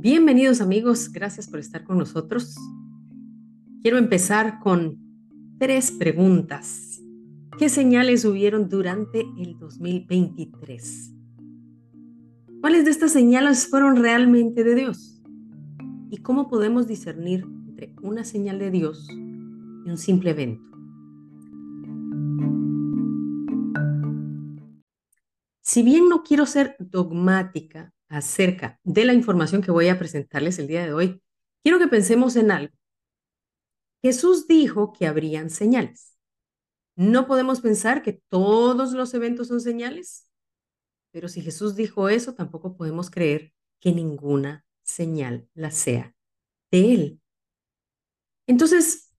Bienvenidos amigos, gracias por estar con nosotros. Quiero empezar con tres preguntas. ¿Qué señales hubieron durante el 2023? ¿Cuáles de estas señales fueron realmente de Dios? ¿Y cómo podemos discernir entre una señal de Dios y un simple evento? Si bien no quiero ser dogmática acerca de la información que voy a presentarles el día de hoy, quiero que pensemos en algo. Jesús dijo que habrían señales. No podemos pensar que todos los eventos son señales, pero si Jesús dijo eso, tampoco podemos creer que ninguna señal la sea de Él. Entonces,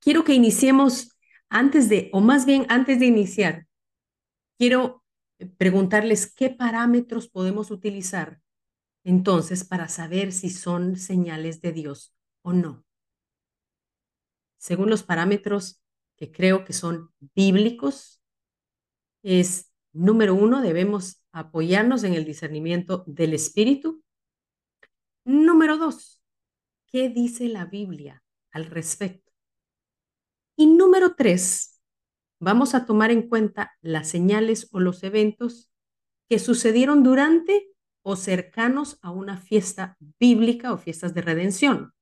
quiero que iniciemos antes de, o más bien antes de iniciar, quiero preguntarles qué parámetros podemos utilizar entonces para saber si son señales de Dios o no. Según los parámetros que creo que son bíblicos, es número uno, debemos apoyarnos en el discernimiento del Espíritu. Número dos, ¿qué dice la Biblia al respecto? Y número tres, vamos a tomar en cuenta las señales o los eventos que sucedieron durante o cercanos a una fiesta bíblica o fiestas de redención,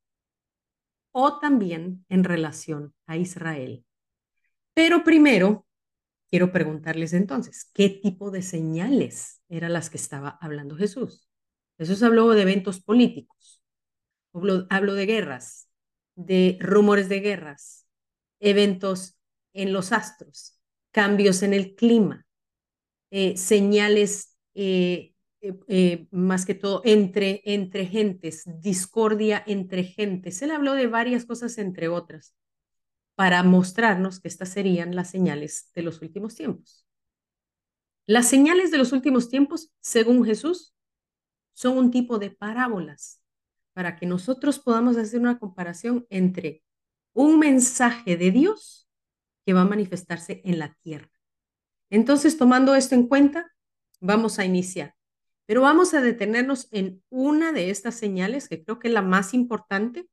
o también en relación a Israel. Pero primero, quiero preguntarles entonces, ¿qué tipo de señales eran las que estaba hablando Jesús? Jesús habló de eventos políticos, habló, de guerras, de rumores de guerras, eventos en los astros, cambios en el clima, eh, señales eh, eh, más que todo entre, entre gentes, discordia entre gentes. Él habló de varias cosas entre otras para mostrarnos que estas serían las señales de los últimos tiempos. Las señales de los últimos tiempos, según Jesús, son un tipo de parábolas para que nosotros podamos hacer una comparación entre un mensaje de Dios que va a manifestarse en la tierra. Entonces, tomando esto en cuenta, vamos a iniciar. Pero vamos a detenernos en una de estas señales, que creo que es la más importante.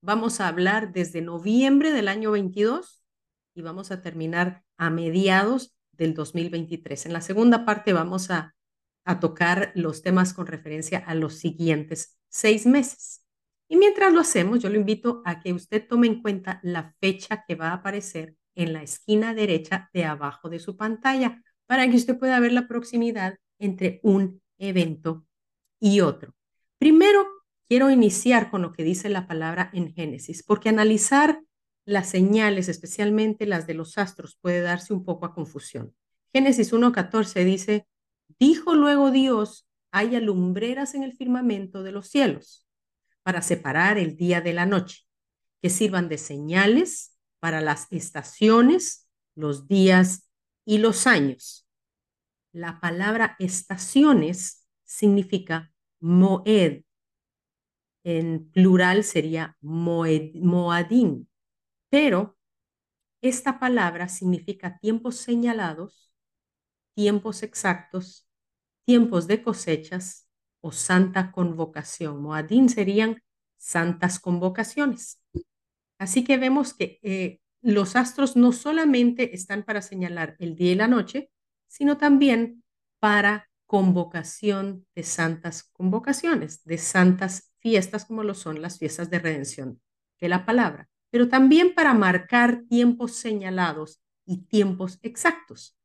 Vamos a hablar desde noviembre del año 22 y vamos a terminar a mediados del 2023. En la segunda parte vamos a, tocar los temas con referencia a los siguientes seis meses. Y mientras lo hacemos, yo lo invito a que usted tome en cuenta la fecha que va a aparecer en la esquina derecha de abajo de su pantalla para que usted pueda ver la proximidad entre un evento y otro. Primero, quiero iniciar con lo que dice la palabra en Génesis, porque analizar las señales, especialmente las de los astros, puede darse un poco a confusión. Génesis 1.14 dice, dijo luego Dios, haya lumbreras en el firmamento de los cielos para separar el día de la noche, que sirvan de señales para las estaciones, los días y los años. La palabra estaciones significa moed. En plural sería moed, pero esta palabra significa tiempos señalados, tiempos exactos, tiempos de cosechas o santa convocación. Moadim serían santas convocaciones. Así que vemos que eh, los astros no solamente están para señalar el día y la noche, sino también para convocación de santas convocaciones, de santas fiestas como lo son las fiestas de redención de la palabra, pero también para marcar tiempos señalados y tiempos exactos.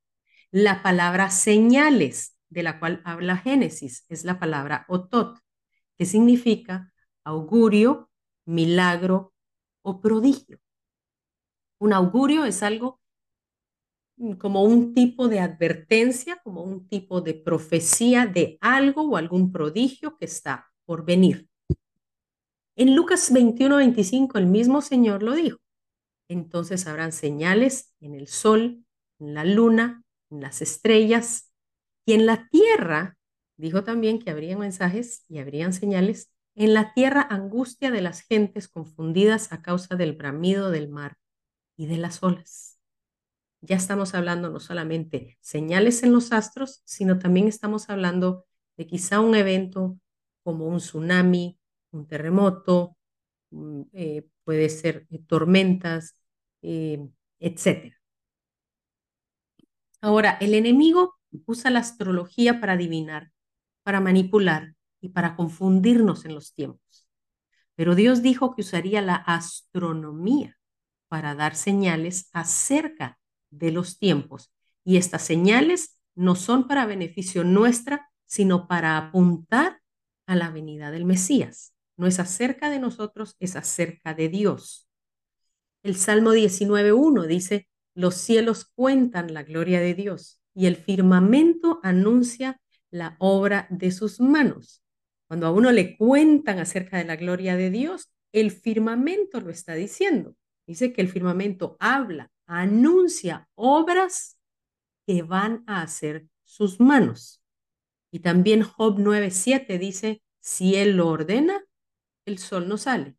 La palabra señales, de la cual habla Génesis, es la palabra otot, que significa augurio, milagro, o prodigio. Un augurio es algo mm, como un tipo de advertencia, como un tipo de profecía de algo o algún prodigio que está por venir. En Lucas 21, 25 el mismo Señor lo dijo. Entonces habrán señales en el sol, en la luna, en las estrellas y en la tierra. Dijo también que habrían mensajes y habrían señales en la tierra angustia de las gentes confundidas a causa del bramido del mar y de las olas. ya estamos hablando no solamente señales en los astros, sino también estamos hablando de quizá un evento como un tsunami, un terremoto, mm, eh, puede ser eh, tormentas, eh, etc. Ahora, el enemigo usa la astrología para adivinar, para manipular y para confundirnos en los tiempos. Pero Dios dijo que usaría la astronomía para dar señales acerca de los tiempos. Y estas señales no son para beneficio nuestra, sino para apuntar a la venida del Mesías. No es acerca de nosotros, es acerca de Dios. El Salmo 19.1 dice, los cielos cuentan la gloria de Dios y el firmamento anuncia la obra de sus manos. Cuando a uno le cuentan acerca de la gloria de Dios, el firmamento lo está diciendo. Dice que el firmamento habla, anuncia obras que van a hacer sus manos. Y también Job 9:7 dice, si él lo ordena, el sol no sale.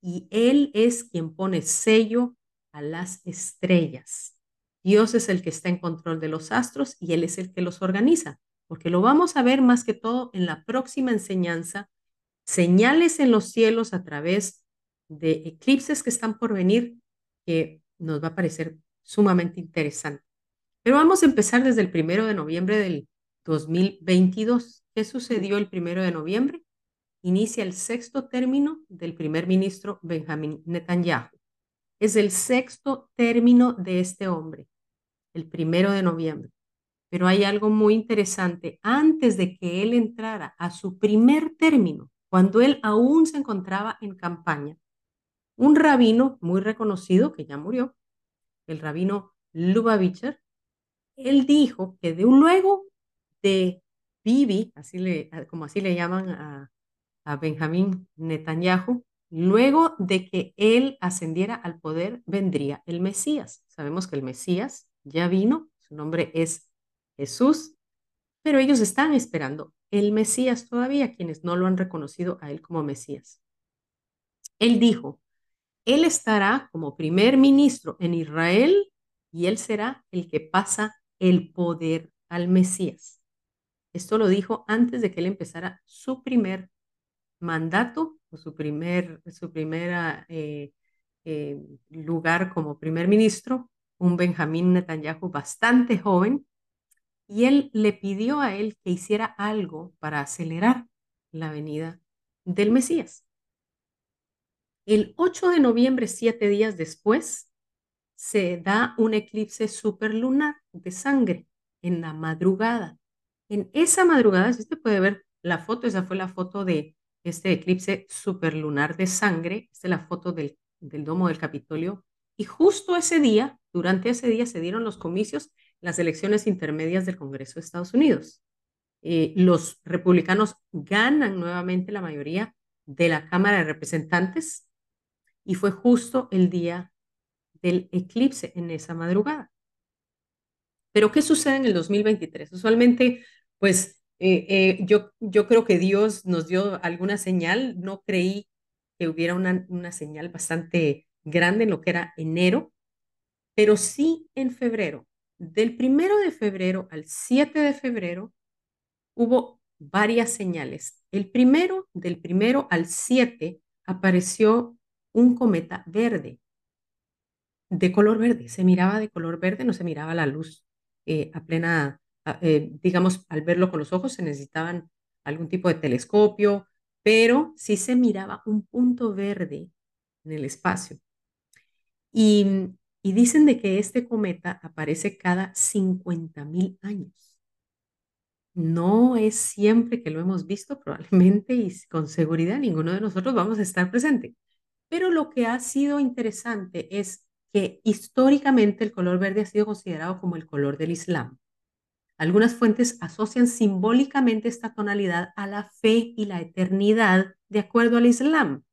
Y él es quien pone sello a las estrellas. Dios es el que está en control de los astros y él es el que los organiza, porque lo vamos a ver más que todo en la próxima enseñanza, señales en los cielos a través de eclipses que están por venir, que nos va a parecer sumamente interesante. Pero vamos a empezar desde el primero de noviembre del 2022. ¿Qué sucedió el primero de noviembre? Inicia el sexto término del primer ministro Benjamín Netanyahu. Es el sexto término de este hombre, el primero de noviembre. Pero hay algo muy interesante. Antes de que él entrara a su primer término, cuando él aún se encontraba en campaña, un rabino muy reconocido, que ya murió, el rabino Lubavitcher, él dijo que de un luego de Bibi, así le, como así le llaman a, a Benjamín Netanyahu, luego de que él ascendiera al poder, vendría el Mesías. Sabemos que el Mesías ya vino, su nombre es Jesús, pero ellos están esperando el Mesías todavía, quienes no lo han reconocido a él como Mesías. Él dijo, él estará como primer ministro en Israel y él será el que pasa el poder al Mesías. Esto lo dijo antes de que él empezara su primer mandato o su primer su primera, eh, eh, lugar como primer ministro, un Benjamín Netanyahu bastante joven, y él le pidió a él que hiciera algo para acelerar la venida del Mesías. El 8 de noviembre, siete días después, se da un eclipse superlunar de sangre en la madrugada. En esa madrugada, si usted puede ver la foto, esa fue la foto de este eclipse superlunar de sangre, esta es la foto del, del domo del Capitolio, y justo ese día, durante ese día, se dieron los comicios, las elecciones intermedias del Congreso de Estados Unidos. Eh, los republicanos ganan nuevamente la mayoría de la Cámara de Representantes y fue justo el día del eclipse en esa madrugada. Pero ¿qué sucede en el 2023? Usualmente, pues eh, eh, yo, yo creo que Dios nos dio alguna señal, no creí que hubiera una, una señal bastante grande en lo que era enero, pero sí en febrero. Del primero de febrero al 7 de febrero hubo varias señales. El primero, del primero al 7, apareció un cometa verde, de color verde. Se miraba de color verde, no se miraba la luz eh, a plena, eh, digamos, al verlo con los ojos se necesitaban algún tipo de telescopio, pero sí se miraba un punto verde en el espacio. Y, y dicen de que este cometa aparece cada 50 mil años. No es siempre que lo hemos visto, probablemente y con seguridad ninguno de nosotros vamos a estar presente. Pero lo que ha sido interesante es que históricamente el color verde ha sido considerado como el color del Islam. Algunas fuentes asocian simbólicamente esta tonalidad a la fe y la eternidad de acuerdo al Islam.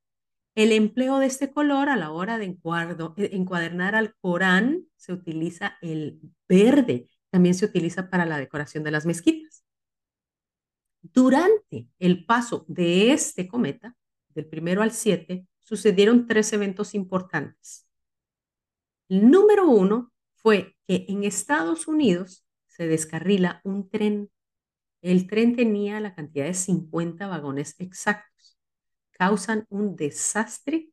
El empleo de este color a la hora de eh, encuadernar al Corán se utiliza el verde, también se utiliza para la decoración de las mezquitas. Durante el paso de este cometa, del primero al 7, sucedieron tres eventos importantes. El número uno fue que en Estados Unidos se descarrila un tren. El tren tenía la cantidad de 50 vagones exactos. Causan un desastre,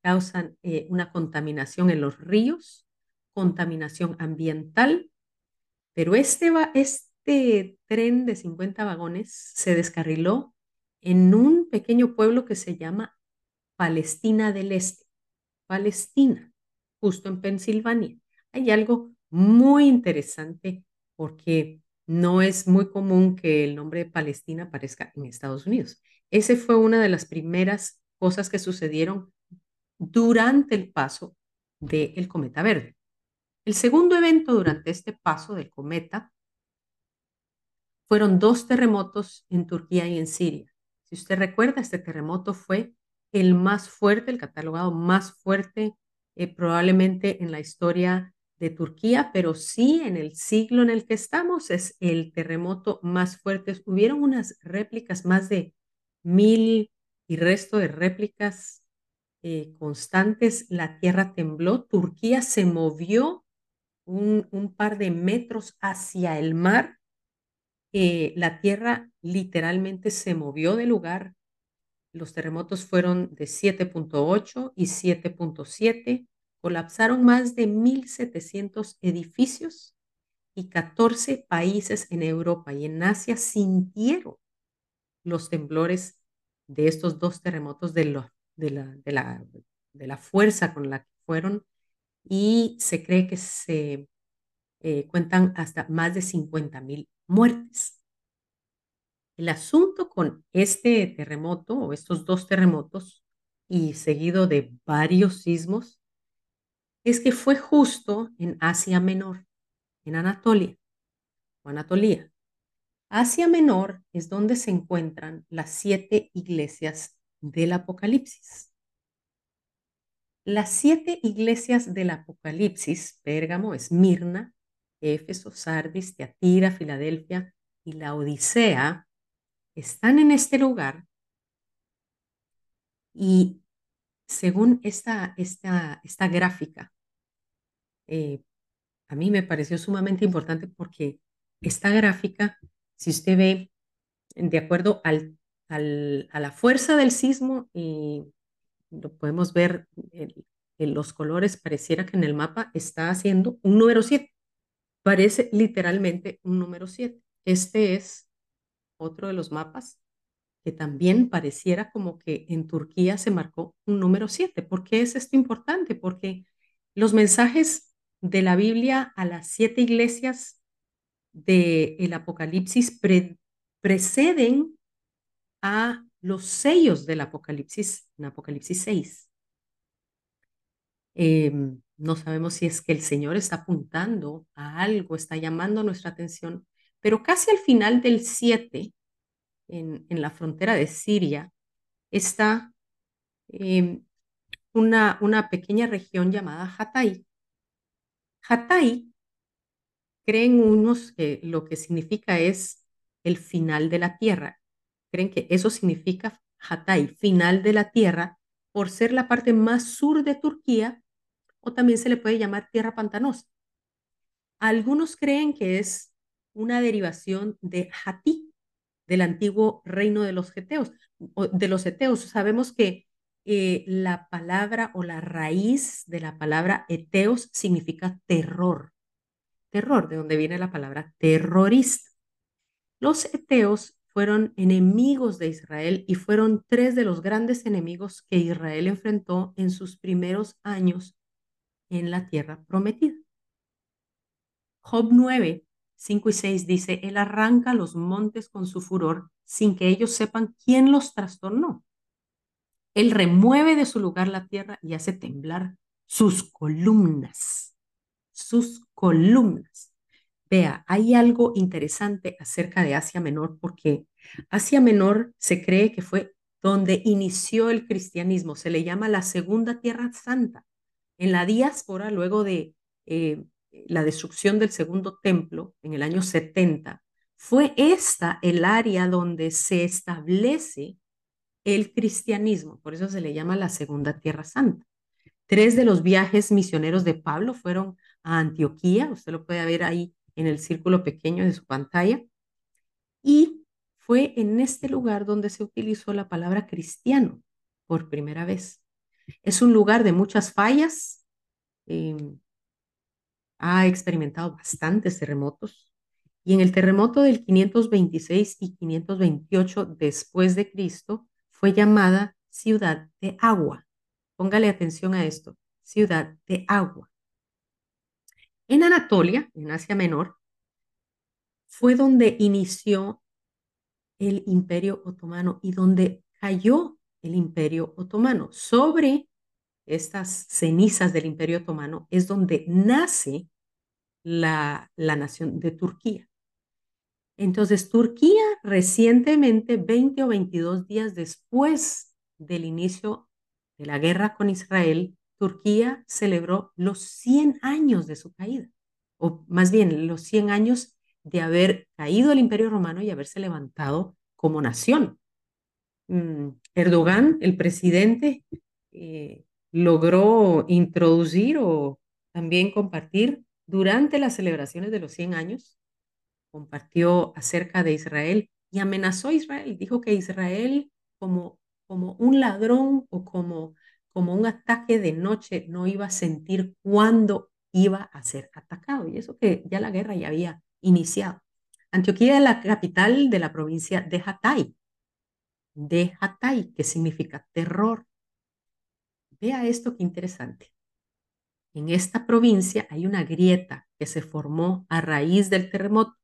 causan eh, una contaminación en los ríos, contaminación ambiental, pero este, este tren de 50 vagones se descarriló en un pequeño pueblo que se llama Palestina del Este. Palestina, justo en Pensilvania. Hay algo muy interesante porque no es muy común que el nombre de Palestina aparezca en Estados Unidos. Ese fue una de las primeras cosas que sucedieron durante el paso del cometa verde. El segundo evento durante este paso del cometa fueron dos terremotos en Turquía y en Siria. Si usted recuerda, este terremoto fue el más fuerte, el catalogado más fuerte eh, probablemente en la historia de Turquía, pero sí en el siglo en el que estamos es el terremoto más fuerte. Hubieron unas réplicas, más de mil y resto de réplicas eh, constantes. La tierra tembló, Turquía se movió un, par de metros hacia el mar. Eh, la tierra literalmente se movió de lugar. Los terremotos fueron de 7.8 y 7.7 colapsaron más de 1.700 edificios y 14 países en Europa y en Asia sintieron los temblores de estos dos terremotos de, la fuerza con la que fueron y se cree que se eh, cuentan hasta más de 50.000 muertes. El asunto con este terremoto o estos dos terremotos y seguido de varios sismos es que fue justo en Asia Menor, en Anatolia o Anatolia. Asia Menor es donde se encuentran las siete iglesias del Apocalipsis. Las siete iglesias del Apocalipsis, Pérgamo, Esmirna, Éfeso, Sardis, Teatira, Filadelfia y la Odisea, están en este lugar y según esta, esta, esta gráfica, eh, a mí me pareció sumamente importante porque esta gráfica, si usted ve, de acuerdo al, al, a la fuerza del sismo, y lo podemos ver en, los colores, pareciera que en el mapa está haciendo un número 7. Parece literalmente un número 7. Este es otro de los mapas que también pareciera como que en Turquía se marcó un número 7. ¿Por qué es esto importante? Porque los mensajes de la Biblia a las siete iglesias del Apocalipsis preceden a los sellos del Apocalipsis, en Apocalipsis 6. Em, no sabemos si es que el Señor está apuntando a algo, está llamando nuestra atención, pero casi al final del 7, en, la frontera de Siria, está em, una, una pequeña región llamada Hatay. Hatay, creen unos que lo que significa es el final de la tierra. Creen que eso significa Hatay, final de la tierra, por ser la parte más sur de Turquía, o también se le puede llamar tierra pantanosa. Algunos creen que es una derivación de Hatí, del antiguo reino de los Geteos, de los Eteos. Sabemos que eh, la palabra o la raíz de la palabra eteos significa terror. Terror, de donde viene la palabra terrorista. Los eteos fueron enemigos de Israel y fueron tres de los grandes enemigos que Israel enfrentó en sus primeros años en la tierra prometida. Job 9, 5 y 6 dice, Él arranca los montes con su furor sin que ellos sepan quién los trastornó. Él remueve de su lugar la tierra y hace temblar sus columnas, sus columnas. Vea, hay algo interesante acerca de Asia Menor porque Asia Menor se cree que fue donde inició el cristianismo, se le llama la Segunda Tierra Santa. En la diáspora, luego de eh, la destrucción del Segundo Templo en el año 70, fue esta el área donde se establece el cristianismo, por eso se le llama la Segunda Tierra Santa. Tres de los viajes misioneros de Pablo fueron a Antioquía, usted lo puede ver ahí en el círculo pequeño de su pantalla, y fue en este lugar donde se utilizó la palabra cristiano por primera vez. Es un lugar de muchas fallas, em, ha experimentado bastantes terremotos, y en el terremoto del 526 y 528 después de Cristo fue llamada ciudad de agua. Póngale atención a esto, ciudad de agua. En Anatolia, en Asia Menor, fue donde inició el imperio otomano y donde cayó el imperio otomano. Sobre estas cenizas del imperio otomano es donde nace la, la nación de Turquía. Entonces, Turquía recientemente, 20 o 22 días después del inicio de la guerra con Israel, Turquía celebró los 100 años de su caída, o más bien los 100 años de haber caído el imperio romano y haberse levantado como nación. Mm, Erdogan, el presidente, eh, logró introducir o también compartir durante las celebraciones de los 100 años, compartió acerca de Israel y amenazó a Israel. Dijo que Israel como, como un ladrón o como, como un ataque de noche no iba a sentir cuándo iba a ser atacado. Y eso que ya la guerra ya había iniciado. Antioquía es la capital de la provincia de Hatay. De Hatay, que significa terror. Vea esto qué interesante. En esta provincia hay una grieta que se formó a raíz del terremoto.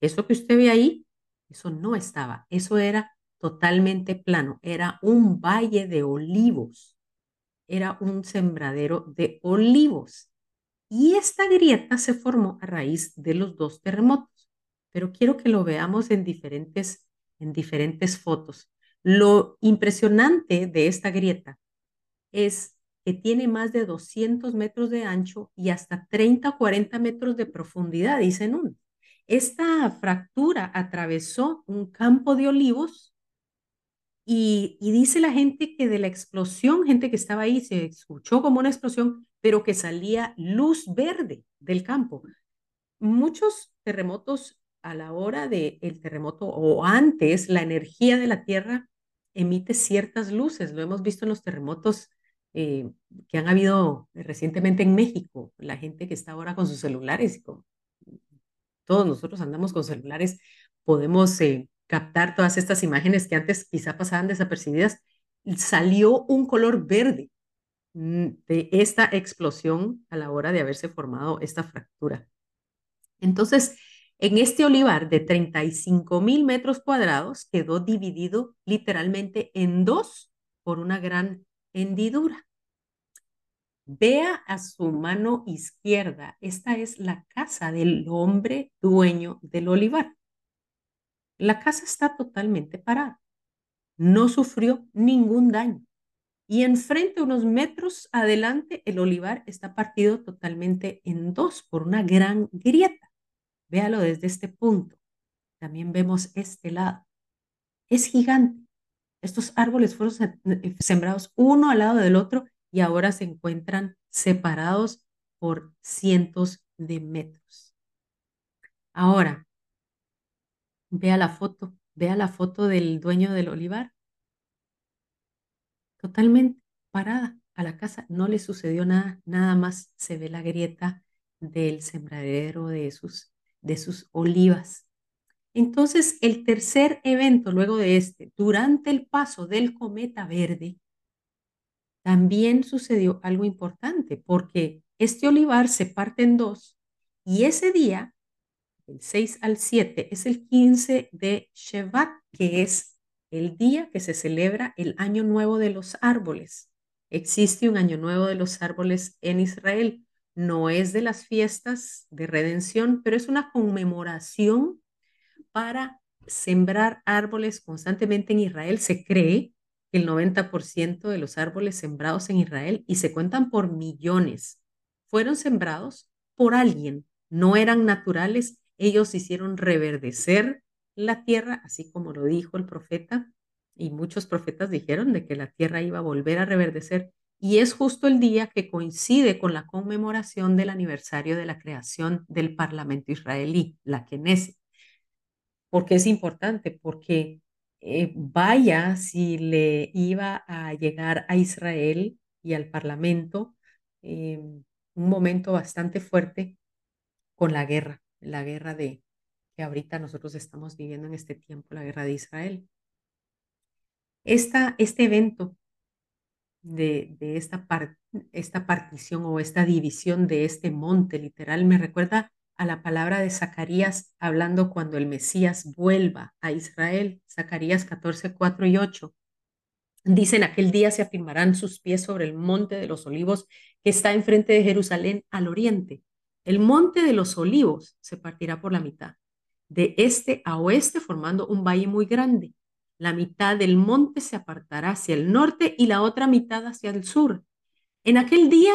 Eso que usted ve ahí, eso no estaba, eso era totalmente plano, era un valle de olivos, era un sembradero de olivos. Y esta grieta se formó a raíz de los dos terremotos, pero quiero que lo veamos en diferentes, en diferentes fotos. Lo impresionante de esta grieta es que tiene más de 200 metros de ancho y hasta 30 o 40 metros de profundidad, dicen uno. Esta fractura atravesó un campo de olivos y, dice la gente que de la explosión, gente que estaba ahí, se escuchó como una explosión, pero que salía luz verde del campo. Muchos terremotos a la hora del el terremoto o antes, la energía de la Tierra emite ciertas luces. Lo hemos visto en los terremotos eh, que han habido recientemente en México, la gente que está ahora con sus celulares, y con, todos nosotros andamos con celulares, podemos eh, captar todas estas imágenes que antes quizá pasaban desapercibidas. Salió un color verde mm, de esta explosión a la hora de haberse formado esta fractura. Entonces, en este olivar de 35 mil metros cuadrados quedó dividido literalmente en dos por una gran hendidura. Vea a su mano izquierda, esta es la casa del hombre dueño del olivar. La casa está totalmente parada, no sufrió ningún daño. Y enfrente, unos metros adelante, el olivar está partido totalmente en dos por una gran grieta. Véalo desde este punto. También vemos este lado. Es gigante. Estos árboles fueron eh, sembrados uno al lado del otro y ahora se encuentran separados por cientos de metros. Ahora, vea la foto, vea la foto del dueño del olivar. Totalmente parada a la casa, no le sucedió nada, nada más se ve la grieta del sembradero de sus, de sus olivas. Entonces, el tercer evento luego de este, durante el paso del cometa verde, también sucedió algo importante porque este olivar se parte en dos y ese día, el 6 al 7, es el 15 de Shevat, que es el día que se celebra el Año Nuevo de los Árboles. Existe un Año Nuevo de los Árboles en Israel. No es de las fiestas de redención, pero es una conmemoración para sembrar árboles constantemente en Israel. Se cree que el 90% de los árboles sembrados en Israel, y se cuentan por millones, fueron sembrados por alguien, no eran naturales, ellos hicieron reverdecer la tierra, así como lo dijo el profeta, y muchos profetas dijeron de que la tierra iba a volver a reverdecer, y es justo el día que coincide con la conmemoración del aniversario de la creación del Parlamento israelí, la Knesset. ¿Por qué es importante? Porque eh, vaya si le iba a llegar a Israel y al Parlamento eh, un momento bastante fuerte con la guerra, la guerra de que ahorita nosotros estamos viviendo en este tiempo, la guerra de Israel. Esta, este evento de, de esta, esta partición o esta división de este monte literal me recuerda a la palabra de Zacarías hablando cuando el Mesías vuelva a Israel, Zacarías 14, 4 y 8. Dicen, aquel día se afirmarán sus pies sobre el monte de los olivos que está enfrente de Jerusalén al oriente. El monte de los olivos se partirá por la mitad, de este a oeste formando un valle muy grande. La mitad del monte se apartará hacia el norte y la otra mitad hacia el sur. En aquel día,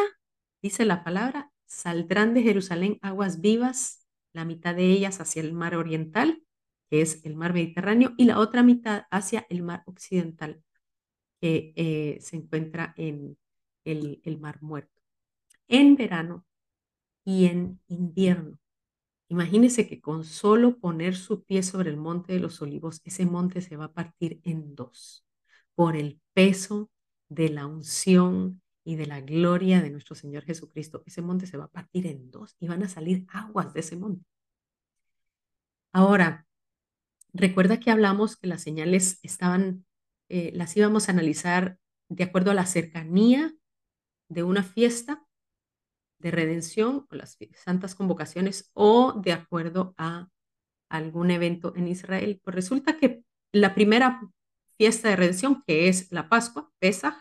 dice la palabra, saldrán de Jerusalén aguas vivas, la mitad de ellas hacia el mar oriental, que es el mar Mediterráneo, y la otra mitad hacia el mar occidental, que eh, se encuentra en el, el mar muerto. En verano y en invierno. Imagínese que con solo poner su pie sobre el monte de los olivos, ese monte se va a partir en dos por el peso de la unción, y de la gloria de nuestro Señor Jesucristo, ese monte se va a partir en dos y van a salir aguas de ese monte. Ahora, recuerda que hablamos que las señales estaban, eh, las íbamos a analizar de acuerdo a la cercanía de una fiesta de redención o las santas convocaciones o de acuerdo a algún evento en Israel. Pues resulta que la primera fiesta de redención, que es la Pascua, Pesach,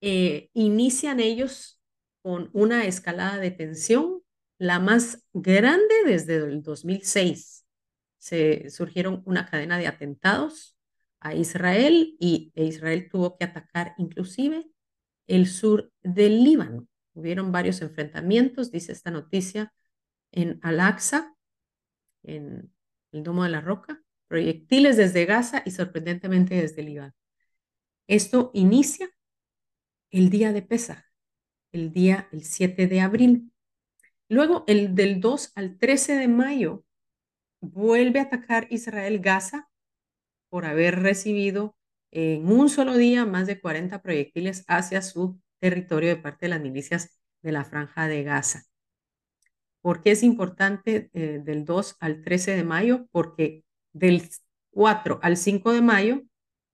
eh, inician ellos con una escalada de tensión, la más grande desde el 2006. Se surgieron una cadena de atentados a Israel y e Israel tuvo que atacar inclusive el sur del Líbano. Hubieron varios enfrentamientos, dice esta noticia, en Al-Aqsa, en el Domo de la Roca, proyectiles desde Gaza y sorprendentemente desde Líbano. Esto inicia el día de Pesaj, el día el 7 de abril. Luego, el del 2 al 13 de mayo, vuelve a atacar Israel Gaza por haber recibido en un solo día más de 40 proyectiles hacia su territorio de parte de las milicias de la franja de Gaza. ¿Por qué es importante eh, del 2 al 13 de mayo? Porque del 4 al 5 de mayo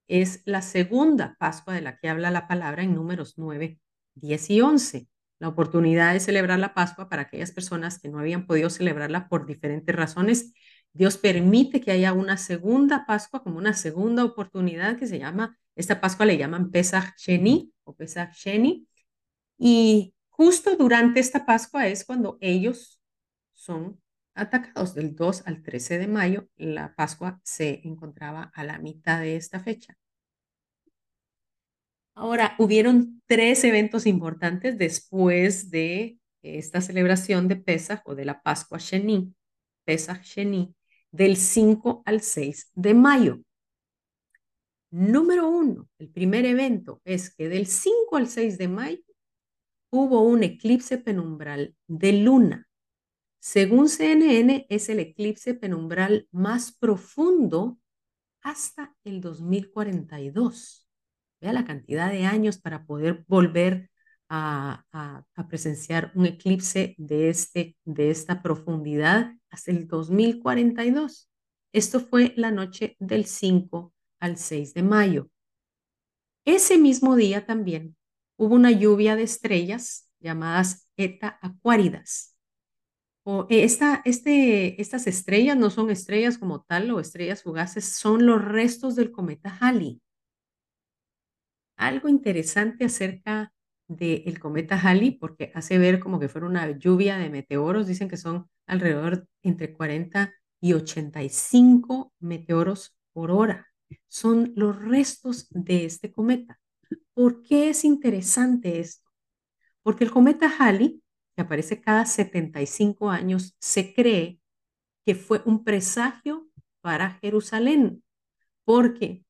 es la segunda Pascua de la que habla la palabra en números 9, 10 y 11. La oportunidad de celebrar la Pascua para aquellas personas que no habían podido celebrarla por diferentes razones. Dios permite que haya una segunda Pascua como una segunda oportunidad que se llama, esta Pascua le llaman Pesach Sheni o Pesach Sheni. Y justo durante esta Pascua es cuando ellos son atacados del 2 al 13 de mayo. La Pascua se encontraba a la mitad de esta fecha. Ahora, hubieron tres eventos importantes después de esta celebración de Pesach o de la Pascua Sheni, Pesach Sheni, del 5 al 6 de mayo. Número uno, el primer evento es que del 5 al 6 de mayo hubo un eclipse penumbral de luna según CNN, es el eclipse penumbral más profundo hasta el 2042. Vea la cantidad de años para poder volver a, presenciar un eclipse de, este, de esta profundidad hasta el 2042. Esto fue la noche del 5 al 6 de mayo. Ese mismo día también hubo una lluvia de estrellas llamadas Eta Aquáridas o eh, esta, este, estas estrellas no son estrellas como tal o estrellas fugaces, son los restos del cometa Halley. Algo interesante acerca del cometa Halley, porque hace ver como que fuera una lluvia de meteoros, dicen que son alrededor entre 40 y 85 meteoros por hora. Son los restos de este cometa. ¿Por qué es interesante esto? Porque el cometa Halley que aparece cada 75 años, se cree que fue un presagio para Jerusalén, porque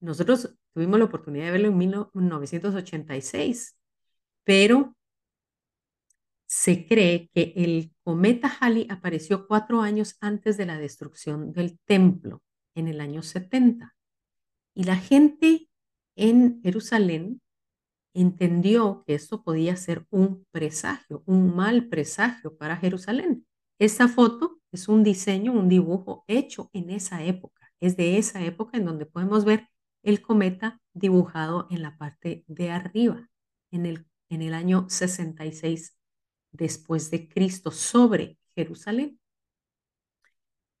nosotros tuvimos la oportunidad de verlo en 1986, pero se cree que el cometa Halley apareció cuatro años antes de la destrucción del templo, en el año 70. Y la gente en Jerusalén entendió que esto podía ser un presagio, un mal presagio para Jerusalén. Esta foto es un diseño, un dibujo hecho en esa época. Es de esa época en donde podemos ver el cometa dibujado en la parte de arriba, en el, en el año 66 después de Cristo sobre Jerusalén.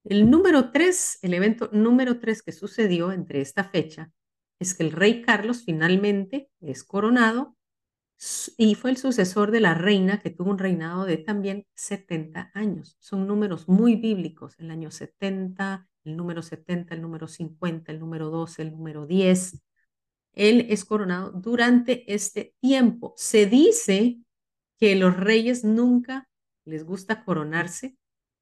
El número tres, el evento número tres que sucedió entre esta fecha es que el rey Carlos finalmente es coronado y fue el sucesor de la reina que tuvo un reinado de también 70 años. Son números muy bíblicos, el año 70, el número 70, el número 50, el número 12, el número 10. Él es coronado durante este tiempo. Se dice que los reyes nunca les gusta coronarse.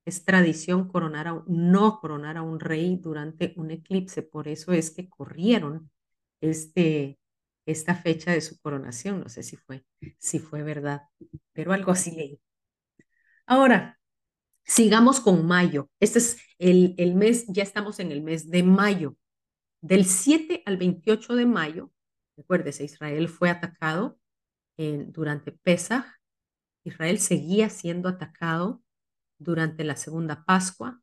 Es tradición coronar a, no coronar a un rey durante un eclipse. Por eso es que corrieron este, esta fecha de su coronación. No sé si fue, si fue verdad, pero algo así leí. Ahora, sigamos con mayo. Este es el, el mes, ya estamos en el mes de mayo. Del 7 al 28 de mayo, recuérdese, Israel fue atacado durante Pesach Israel seguía siendo atacado durante la segunda Pascua.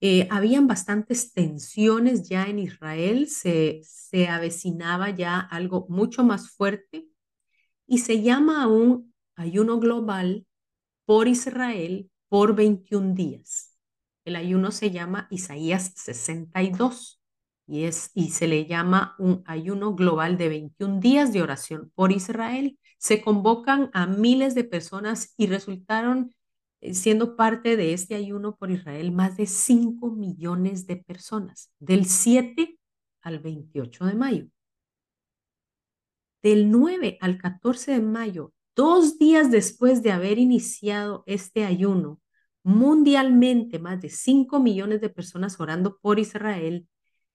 Eh, habían bastantes tensiones ya en Israel, se, se avecinaba ya algo mucho más fuerte y se llama un ayuno global por Israel por 21 días. El ayuno se llama Isaías 62 y, es, y se le llama un ayuno global de 21 días de oración por Israel se convocan a miles de personas y resultaron siendo parte de este ayuno por Israel más de 5 millones de personas, del 7 al 28 de mayo. Del 9 al 14 de mayo, dos días después de haber iniciado este ayuno, mundialmente más de 5 millones de personas orando por Israel,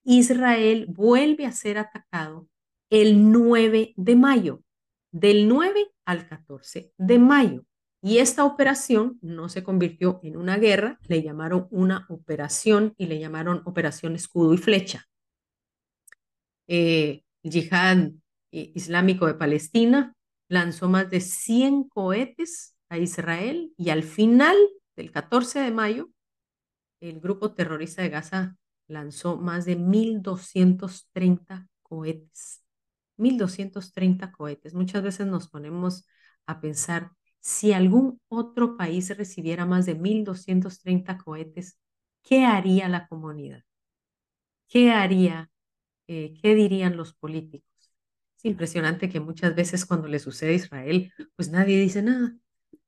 Israel vuelve a ser atacado el 9 de mayo del 9 al 14 de mayo. Y esta operación no se convirtió en una guerra, le llamaron una operación y le llamaron operación escudo y flecha. Eh, el yihad islámico de Palestina lanzó más de 100 cohetes a Israel y al final del 14 de mayo, el grupo terrorista de Gaza lanzó más de 1.230 cohetes 1.230 cohetes. Muchas veces nos ponemos a pensar, si algún otro país recibiera más de 1.230 cohetes, ¿qué haría la comunidad? ¿Qué haría? Eh, ¿Qué dirían los políticos? Es impresionante que muchas veces cuando le sucede a Israel, pues nadie dice nada.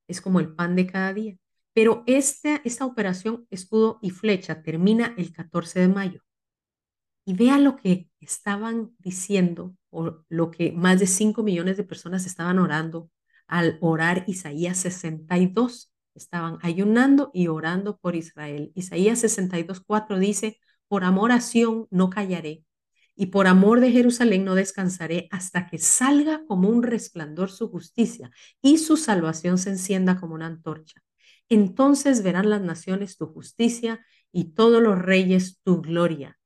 Es como el pan de cada día. Pero esta, esta operación escudo y flecha termina el 14 de mayo. Y vea lo que estaban diciendo o lo que más de 5 millones de personas estaban orando al orar Isaías 62. Estaban ayunando y orando por Israel. Isaías 62, 4 dice, por amor a Sión no callaré y por amor de Jerusalén no descansaré hasta que salga como un resplandor su justicia y su salvación se encienda como una antorcha. Entonces verán las naciones tu justicia y todos los reyes tu gloria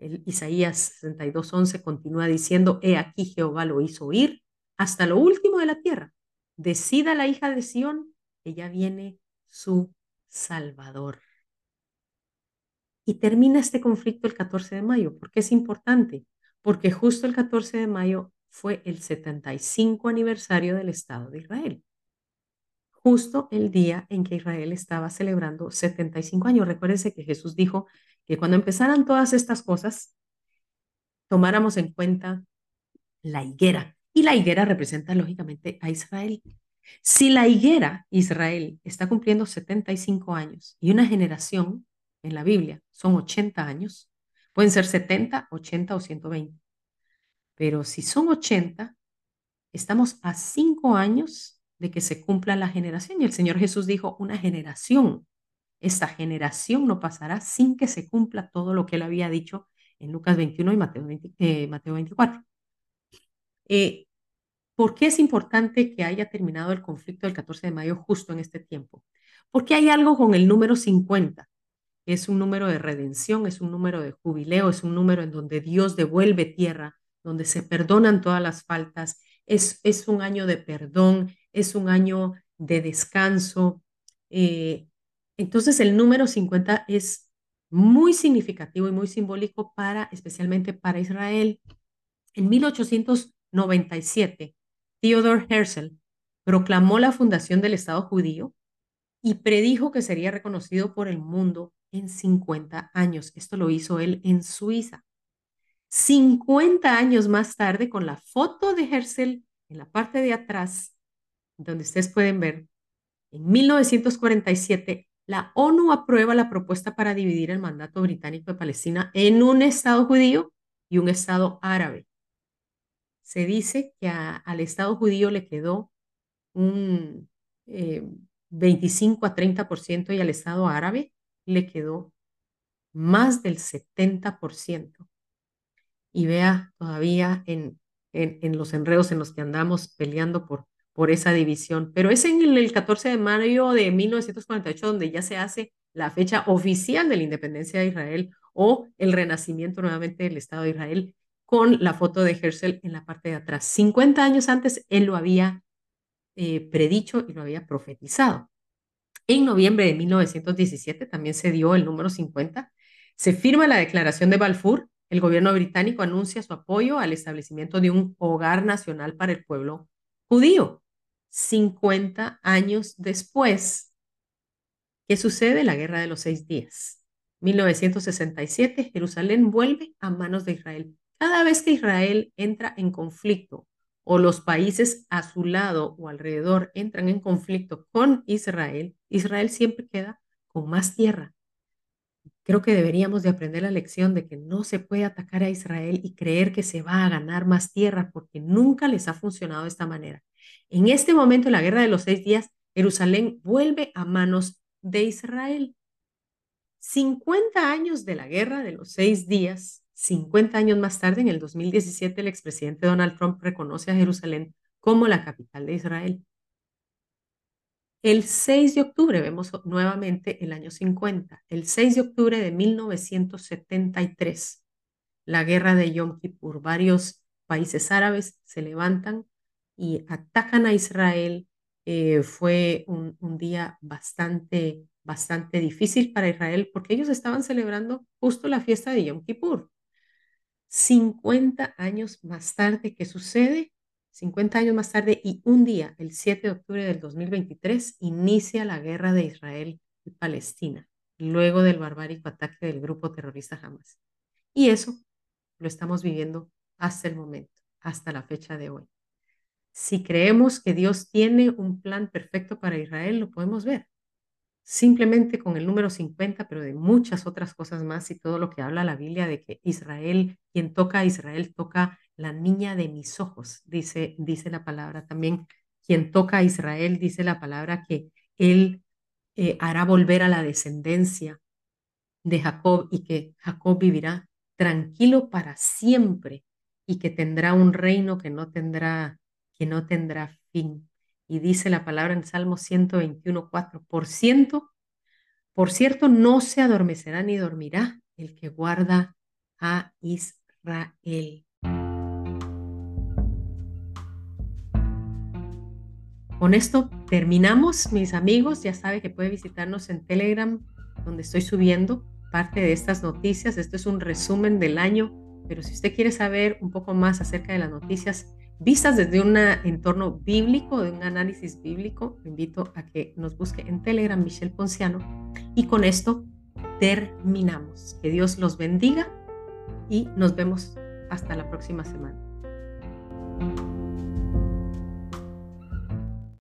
el Isaías 62.11 continúa diciendo, he aquí Jehová lo hizo oír hasta lo último de la tierra. Decida la hija de Sión que ya viene su Salvador. Y termina este conflicto el 14 de mayo. ¿Por qué es importante? Porque justo el 14 de mayo fue el 75 aniversario del Estado de Israel. Justo el día en que Israel estaba celebrando 75 años. Recuérdense que Jesús dijo que cuando empezaran todas estas cosas, tomáramos en cuenta la higuera. Y la higuera representa lógicamente a Israel. Si la higuera, Israel, está cumpliendo 75 años y una generación en la Biblia son 80 años, pueden ser 70, 80 o 120. Pero si son 80, estamos a 5 años de que se cumpla la generación. Y el Señor Jesús dijo, una generación esta generación no pasará sin que se cumpla todo lo que él había dicho en Lucas 21 y Mateo, 24. Eh, ¿Por qué es importante que haya terminado el conflicto del 14 de mayo justo en este tiempo? Porque hay algo con el número 50. Es un número de redención, es un número de jubileo, es un número en donde Dios devuelve tierra, donde se perdonan todas las faltas. Es, un año de perdón, es un año de descanso. Eh, entonces el número 50 es muy significativo y muy simbólico para, especialmente para Israel. En 1897, Theodor Herzl proclamó la fundación del Estado judío y predijo que sería reconocido por el mundo en 50 años. Esto lo hizo él en Suiza. 50 años más tarde, con la foto de Herzl en la parte de atrás, donde ustedes pueden ver, en 1947, la ONU aprueba la propuesta para dividir el mandato británico de Palestina en un Estado judío y un Estado árabe. Se dice que al Estado judío le quedó un 25 eh, a 30% y al Estado árabe le quedó más del 70%. Y vea todavía en, en, los enredos en los que andamos peleando por por esa división. Pero es en el 14 de mayo de 1948 donde ya se hace la fecha oficial de la independencia de Israel o el renacimiento nuevamente del Estado de Israel con la foto de Herzl en la parte de atrás. 50 años antes él lo había eh, predicho y lo había profetizado. En noviembre de 1917 también se dio el número 50. Se firma la declaración de Balfour. El gobierno británico anuncia su apoyo al establecimiento de un hogar nacional para el pueblo judío. 50 años después. ¿Qué sucede? La Guerra de los Seis Días. 1967, Jerusalén vuelve a manos de Israel. Cada vez que Israel entra en conflicto o los países a su lado o alrededor entran en conflicto con Israel, Israel siempre queda con más tierra, Creo que deberíamos de aprender la lección de que no se puede atacar a Israel y creer que se va a ganar más tierra porque nunca les ha funcionado de esta manera. En este momento, en la guerra de los seis días, Jerusalén vuelve a manos de Israel. 50 años de la guerra de los seis días, 50 años más tarde, en el 2017, el expresidente Donald Trump reconoce a Jerusalén como la capital de Israel. El 6 de octubre, vemos nuevamente el año 50, el 6 de octubre de 1973, la guerra de Yom Kippur. Varios países árabes se levantan y atacan a Israel. Eh, fue un, un, día bastante, bastante difícil para Israel porque ellos estaban celebrando justo la fiesta de Yom Kippur. 50 años más tarde, ¿qué sucede? 50 años más tarde y un día, el 7 de octubre del 2023, inicia la guerra de Israel y Palestina, luego del barbárico ataque del grupo terrorista Hamas. Y eso lo estamos viviendo hasta el momento, hasta la fecha de hoy. Si creemos que Dios tiene un plan perfecto para Israel, lo podemos ver simplemente con el número 50, pero de muchas otras cosas más y todo lo que habla la Biblia de que Israel, quien toca a Israel, toca la niña de mis ojos, dice, dice la palabra también. Quien toca a Israel, dice la palabra que él eh, hará volver a la descendencia de Jacob y que Jacob vivirá tranquilo para siempre y que tendrá un reino que no tendrá, que no tendrá fin. Y dice la palabra en Salmo 121.4, por ciento, por cierto, no se adormecerá ni dormirá el que guarda a Israel. Con esto terminamos, mis amigos. Ya sabe que puede visitarnos en Telegram, donde estoy subiendo parte de estas noticias. Esto es un resumen del año, pero si usted quiere saber un poco más acerca de las noticias vistas desde un entorno bíblico, de un análisis bíblico, invito a que nos busque en Telegram Michelle Ponciano. Y con esto terminamos. Que Dios los bendiga y nos vemos hasta la próxima semana.